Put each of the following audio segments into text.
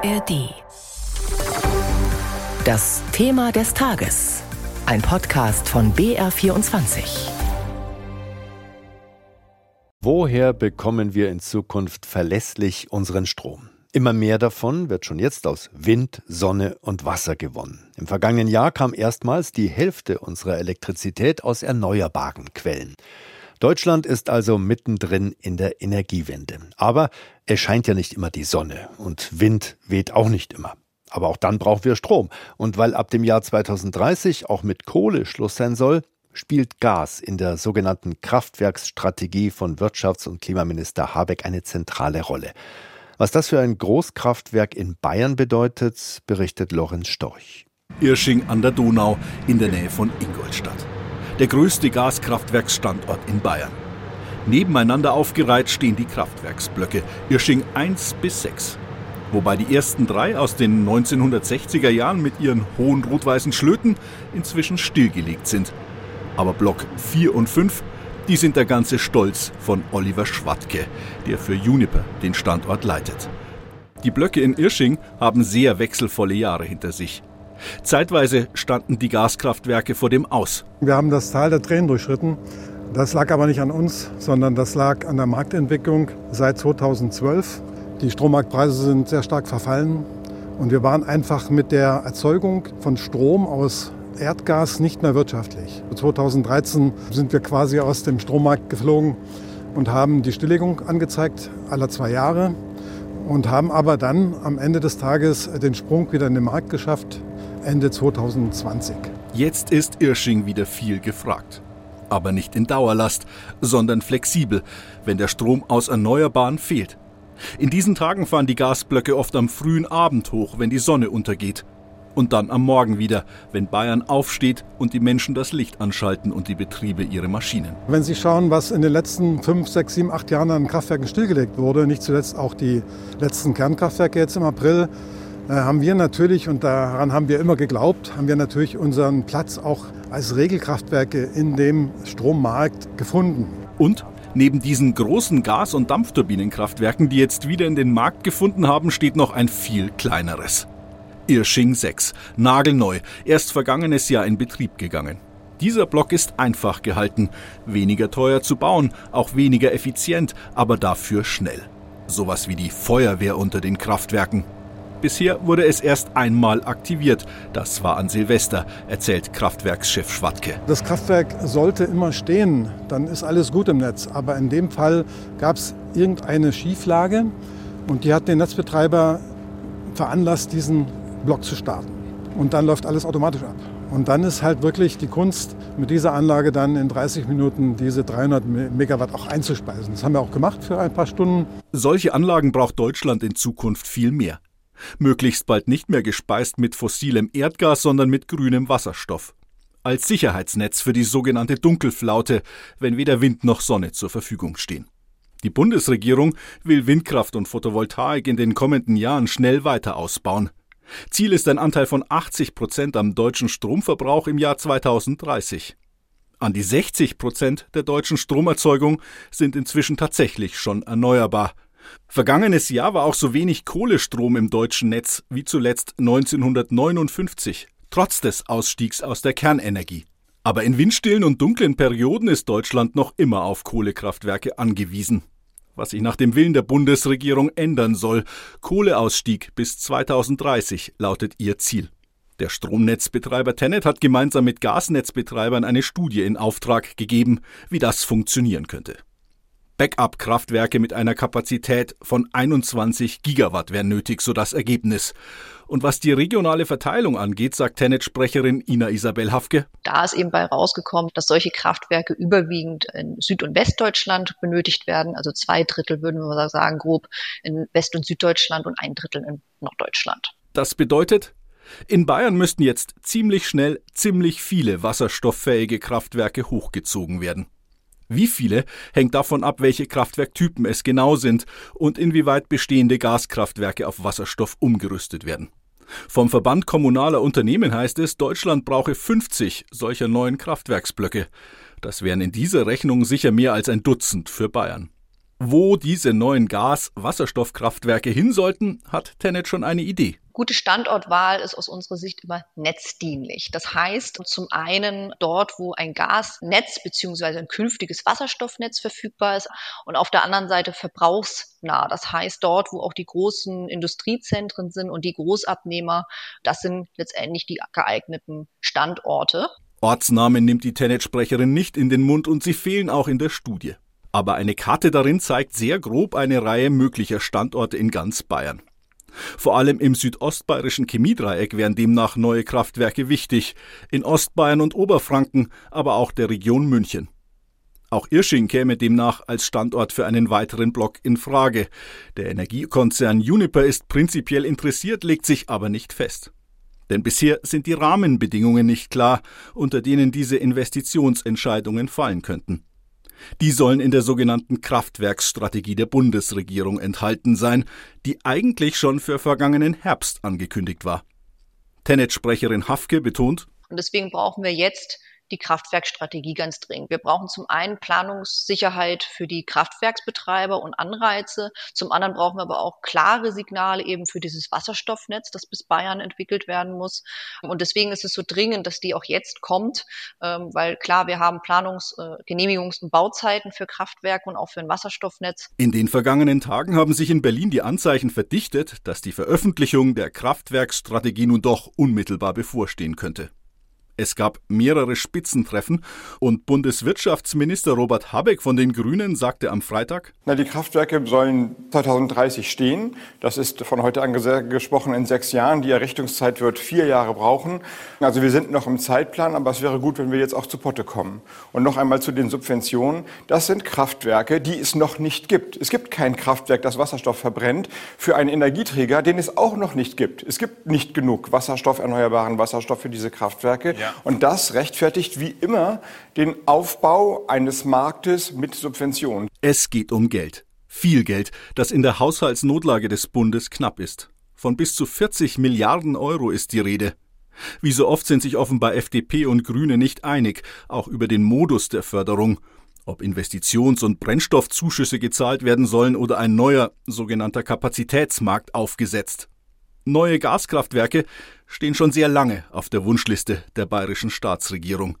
ARD. Das Thema des Tages. Ein Podcast von BR24. Woher bekommen wir in Zukunft verlässlich unseren Strom? Immer mehr davon wird schon jetzt aus Wind, Sonne und Wasser gewonnen. Im vergangenen Jahr kam erstmals die Hälfte unserer Elektrizität aus erneuerbaren Quellen. Deutschland ist also mittendrin in der Energiewende. Aber es scheint ja nicht immer die Sonne und Wind weht auch nicht immer. Aber auch dann brauchen wir Strom. Und weil ab dem Jahr 2030 auch mit Kohle Schluss sein soll, spielt Gas in der sogenannten Kraftwerksstrategie von Wirtschafts- und Klimaminister Habeck eine zentrale Rolle. Was das für ein Großkraftwerk in Bayern bedeutet, berichtet Lorenz Storch. Irsching an der Donau in der Nähe von Ingolstadt der größte Gaskraftwerksstandort in Bayern. Nebeneinander aufgereiht stehen die Kraftwerksblöcke Irsching 1 bis 6. Wobei die ersten drei aus den 1960er Jahren mit ihren hohen rot-weißen Schlöten inzwischen stillgelegt sind. Aber Block 4 und 5, die sind der ganze Stolz von Oliver Schwatke, der für Juniper den Standort leitet. Die Blöcke in Irsching haben sehr wechselvolle Jahre hinter sich. Zeitweise standen die Gaskraftwerke vor dem Aus. Wir haben das Tal der Tränen durchschritten. Das lag aber nicht an uns, sondern das lag an der Marktentwicklung seit 2012. Die Strommarktpreise sind sehr stark verfallen und wir waren einfach mit der Erzeugung von Strom aus Erdgas nicht mehr wirtschaftlich. 2013 sind wir quasi aus dem Strommarkt geflogen und haben die Stilllegung angezeigt, alle zwei Jahre, und haben aber dann am Ende des Tages den Sprung wieder in den Markt geschafft Ende 2020. Jetzt ist Irsching wieder viel gefragt. Aber nicht in Dauerlast, sondern flexibel, wenn der Strom aus Erneuerbaren fehlt. In diesen Tagen fahren die Gasblöcke oft am frühen Abend hoch, wenn die Sonne untergeht. Und dann am Morgen wieder, wenn Bayern aufsteht und die Menschen das Licht anschalten und die Betriebe ihre Maschinen. Wenn Sie schauen, was in den letzten fünf, sechs, sieben, acht Jahren an Kraftwerken stillgelegt wurde, nicht zuletzt auch die letzten Kernkraftwerke jetzt im April, haben wir natürlich, und daran haben wir immer geglaubt, haben wir natürlich unseren Platz auch als Regelkraftwerke in dem Strommarkt gefunden. Und Neben diesen großen Gas- und Dampfturbinenkraftwerken, die jetzt wieder in den Markt gefunden haben, steht noch ein viel kleineres. Irsching 6, nagelneu, erst vergangenes Jahr in Betrieb gegangen. Dieser Block ist einfach gehalten, weniger teuer zu bauen, auch weniger effizient, aber dafür schnell. Sowas wie die Feuerwehr unter den Kraftwerken. Bisher wurde es erst einmal aktiviert. Das war an Silvester, erzählt Kraftwerkschef Schwatke. Das Kraftwerk sollte immer stehen, dann ist alles gut im Netz. Aber in dem Fall gab es irgendeine Schieflage und die hat den Netzbetreiber veranlasst, diesen Block zu starten. Und dann läuft alles automatisch ab. Und dann ist halt wirklich die Kunst, mit dieser Anlage dann in 30 Minuten diese 300 Megawatt auch einzuspeisen. Das haben wir auch gemacht für ein paar Stunden. Solche Anlagen braucht Deutschland in Zukunft viel mehr. Möglichst bald nicht mehr gespeist mit fossilem Erdgas, sondern mit grünem Wasserstoff. Als Sicherheitsnetz für die sogenannte Dunkelflaute, wenn weder Wind noch Sonne zur Verfügung stehen. Die Bundesregierung will Windkraft und Photovoltaik in den kommenden Jahren schnell weiter ausbauen. Ziel ist ein Anteil von 80 Prozent am deutschen Stromverbrauch im Jahr 2030. An die 60 Prozent der deutschen Stromerzeugung sind inzwischen tatsächlich schon erneuerbar, Vergangenes Jahr war auch so wenig Kohlestrom im deutschen Netz wie zuletzt 1959, trotz des Ausstiegs aus der Kernenergie. Aber in windstillen und dunklen Perioden ist Deutschland noch immer auf Kohlekraftwerke angewiesen. Was sich nach dem Willen der Bundesregierung ändern soll. Kohleausstieg bis 2030 lautet ihr Ziel. Der Stromnetzbetreiber Tenet hat gemeinsam mit Gasnetzbetreibern eine Studie in Auftrag gegeben, wie das funktionieren könnte. Backup-Kraftwerke mit einer Kapazität von 21 Gigawatt wären nötig, so das Ergebnis. Und was die regionale Verteilung angeht, sagt Tenet-Sprecherin Ina Isabel Hafke. Da ist eben bei rausgekommen, dass solche Kraftwerke überwiegend in Süd- und Westdeutschland benötigt werden. Also zwei Drittel würden wir sagen, grob in West- und Süddeutschland und ein Drittel in Norddeutschland. Das bedeutet, in Bayern müssten jetzt ziemlich schnell ziemlich viele wasserstofffähige Kraftwerke hochgezogen werden. Wie viele hängt davon ab, welche Kraftwerktypen es genau sind und inwieweit bestehende Gaskraftwerke auf Wasserstoff umgerüstet werden. Vom Verband kommunaler Unternehmen heißt es, Deutschland brauche 50 solcher neuen Kraftwerksblöcke. Das wären in dieser Rechnung sicher mehr als ein Dutzend für Bayern. Wo diese neuen Gas-Wasserstoffkraftwerke hin sollten, hat Tenet schon eine Idee. Gute Standortwahl ist aus unserer Sicht immer netzdienlich. Das heißt, zum einen dort, wo ein Gasnetz beziehungsweise ein künftiges Wasserstoffnetz verfügbar ist und auf der anderen Seite verbrauchsnah. Das heißt, dort, wo auch die großen Industriezentren sind und die Großabnehmer, das sind letztendlich die geeigneten Standorte. Ortsnamen nimmt die Tenet-Sprecherin nicht in den Mund und sie fehlen auch in der Studie. Aber eine Karte darin zeigt sehr grob eine Reihe möglicher Standorte in ganz Bayern. Vor allem im südostbayerischen Chemiedreieck wären demnach neue Kraftwerke wichtig, in Ostbayern und Oberfranken, aber auch der Region München. Auch Irsching käme demnach als Standort für einen weiteren Block in Frage. Der Energiekonzern Uniper ist prinzipiell interessiert, legt sich aber nicht fest. Denn bisher sind die Rahmenbedingungen nicht klar, unter denen diese Investitionsentscheidungen fallen könnten. Die sollen in der sogenannten Kraftwerksstrategie der Bundesregierung enthalten sein, die eigentlich schon für vergangenen Herbst angekündigt war. Tenet-Sprecherin Hafke betont, und deswegen brauchen wir jetzt die Kraftwerkstrategie ganz dringend. Wir brauchen zum einen Planungssicherheit für die Kraftwerksbetreiber und Anreize. Zum anderen brauchen wir aber auch klare Signale eben für dieses Wasserstoffnetz, das bis Bayern entwickelt werden muss. Und deswegen ist es so dringend, dass die auch jetzt kommt, ähm, weil klar, wir haben Planungs-, äh, Genehmigungs- und Bauzeiten für Kraftwerke und auch für ein Wasserstoffnetz. In den vergangenen Tagen haben sich in Berlin die Anzeichen verdichtet, dass die Veröffentlichung der Kraftwerksstrategie nun doch unmittelbar bevorstehen könnte. Es gab mehrere Spitzentreffen und Bundeswirtschaftsminister Robert Habeck von den Grünen sagte am Freitag, Na, die Kraftwerke sollen 2030 stehen. Das ist von heute an gesprochen in sechs Jahren. Die Errichtungszeit wird vier Jahre brauchen. Also wir sind noch im Zeitplan, aber es wäre gut, wenn wir jetzt auch zu Potte kommen. Und noch einmal zu den Subventionen. Das sind Kraftwerke, die es noch nicht gibt. Es gibt kein Kraftwerk, das Wasserstoff verbrennt, für einen Energieträger, den es auch noch nicht gibt. Es gibt nicht genug Wasserstoff, erneuerbaren Wasserstoff für diese Kraftwerke. Ja. Und das rechtfertigt wie immer den Aufbau eines Marktes mit Subventionen. Es geht um Geld. Viel Geld, das in der Haushaltsnotlage des Bundes knapp ist. Von bis zu 40 Milliarden Euro ist die Rede. Wie so oft sind sich offenbar FDP und Grüne nicht einig, auch über den Modus der Förderung, ob Investitions- und Brennstoffzuschüsse gezahlt werden sollen oder ein neuer sogenannter Kapazitätsmarkt aufgesetzt. Neue Gaskraftwerke stehen schon sehr lange auf der Wunschliste der bayerischen Staatsregierung.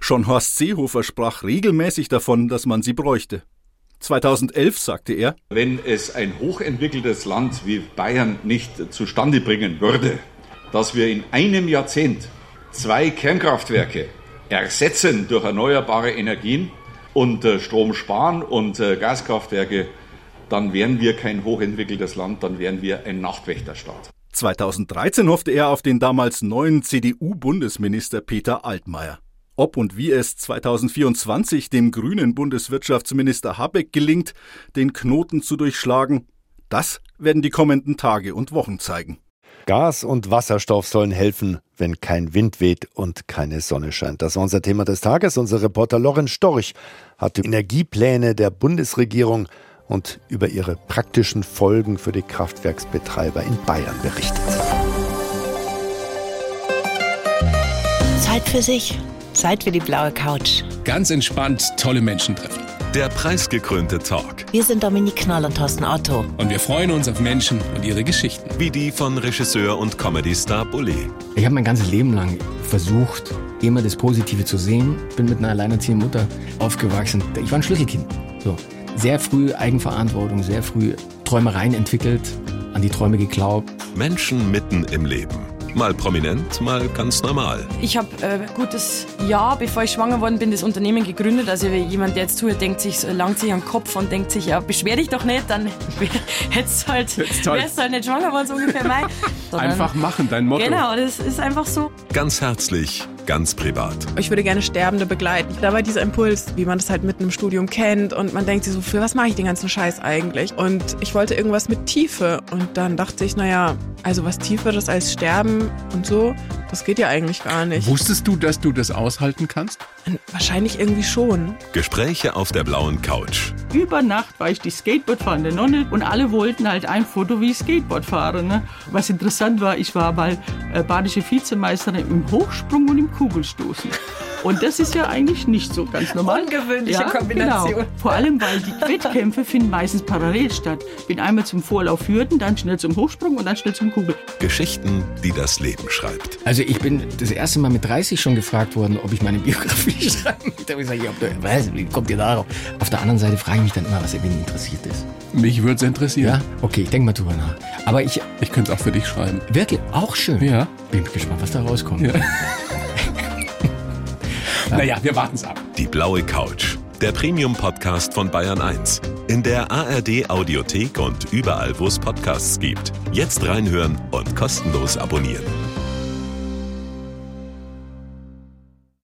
Schon Horst Seehofer sprach regelmäßig davon, dass man sie bräuchte. 2011 sagte er, wenn es ein hochentwickeltes Land wie Bayern nicht zustande bringen würde, dass wir in einem Jahrzehnt zwei Kernkraftwerke ersetzen durch erneuerbare Energien und äh, Strom sparen und äh, Gaskraftwerke, dann wären wir kein hochentwickeltes Land, dann wären wir ein Nachtwächterstaat. 2013 hoffte er auf den damals neuen CDU-Bundesminister Peter Altmaier. Ob und wie es 2024 dem grünen Bundeswirtschaftsminister Habeck gelingt, den Knoten zu durchschlagen, das werden die kommenden Tage und Wochen zeigen. Gas und Wasserstoff sollen helfen, wenn kein Wind weht und keine Sonne scheint. Das war unser Thema des Tages. Unser Reporter Lorenz Storch hat die Energiepläne der Bundesregierung und über ihre praktischen Folgen für die Kraftwerksbetreiber in Bayern berichtet. Zeit für sich, Zeit für die blaue Couch. Ganz entspannt tolle Menschen treffen. Der preisgekrönte Talk. Wir sind Dominik Knoll und Thorsten Otto. Und wir freuen uns auf Menschen und ihre Geschichten. Wie die von Regisseur und Comedy-Star Bully. Ich habe mein ganzes Leben lang versucht, immer das Positive zu sehen. Bin mit einer alleinerziehenden Mutter aufgewachsen. Ich war ein Schlüsselkind. So sehr früh Eigenverantwortung, sehr früh Träumereien entwickelt, an die Träume geglaubt. Menschen mitten im Leben. Mal prominent, mal ganz normal. Ich habe äh, gutes Jahr, bevor ich schwanger worden bin, das Unternehmen gegründet. Also jemand, der jetzt zuhört, denkt sich, langt sich am Kopf und denkt sich, ja, beschwer dich doch nicht, dann hättest halt, wärst halt nicht schwanger worden, so ungefähr. Mein. Einfach machen, dein Motto. Genau, das ist einfach so. Ganz herzlich, ganz privat. Ich würde gerne Sterbende begleiten. Da war dieser Impuls, wie man das halt mitten im Studium kennt und man denkt sich so, für was mache ich den ganzen Scheiß eigentlich? Und ich wollte irgendwas mit Tiefe und dann dachte ich, naja, also was Tieferes als Sterben und so, das geht ja eigentlich gar nicht. Wusstest du, dass du das aushalten kannst? Wahrscheinlich irgendwie schon. Gespräche auf der blauen Couch. Über Nacht war ich die Skateboardfahrende Nonne und alle wollten halt ein Foto, wie ich Skateboard fahre. Ne? Was interessant war, ich war mal äh, badische Vizemeisterin im Hochsprung und im Kugelstoßen. Und das ist ja eigentlich nicht so ganz normal. Ungewöhnliche ja, Kombination. Genau. Vor allem, weil die Wettkämpfe finden meistens parallel statt. Bin einmal zum Vorlauf Hürden, dann schnell zum Hochsprung und dann schnell zum Kugel. Geschichten, die das Leben schreibt. Also ich bin das erste Mal mit 30 schon gefragt worden, ob ich meine Biografie schreiben möchte. Da habe ich gesagt, ja, was, wie kommt ihr darauf? Auf der anderen Seite frage ich mich dann immer, was er wen interessiert ist. Mich würde es interessieren. Ja? Okay, ich denke mal drüber nach. Aber ich... Ich könnte es auch für dich schreiben. Wirklich? Auch schön? Ja. Bin gespannt, was da rauskommt. Ja. naja, wir warten es ab. Die blaue Couch. Der Premium-Podcast von Bayern 1. In der ARD-Audiothek und überall, wo es Podcasts gibt. Jetzt reinhören und kostenlos abonnieren.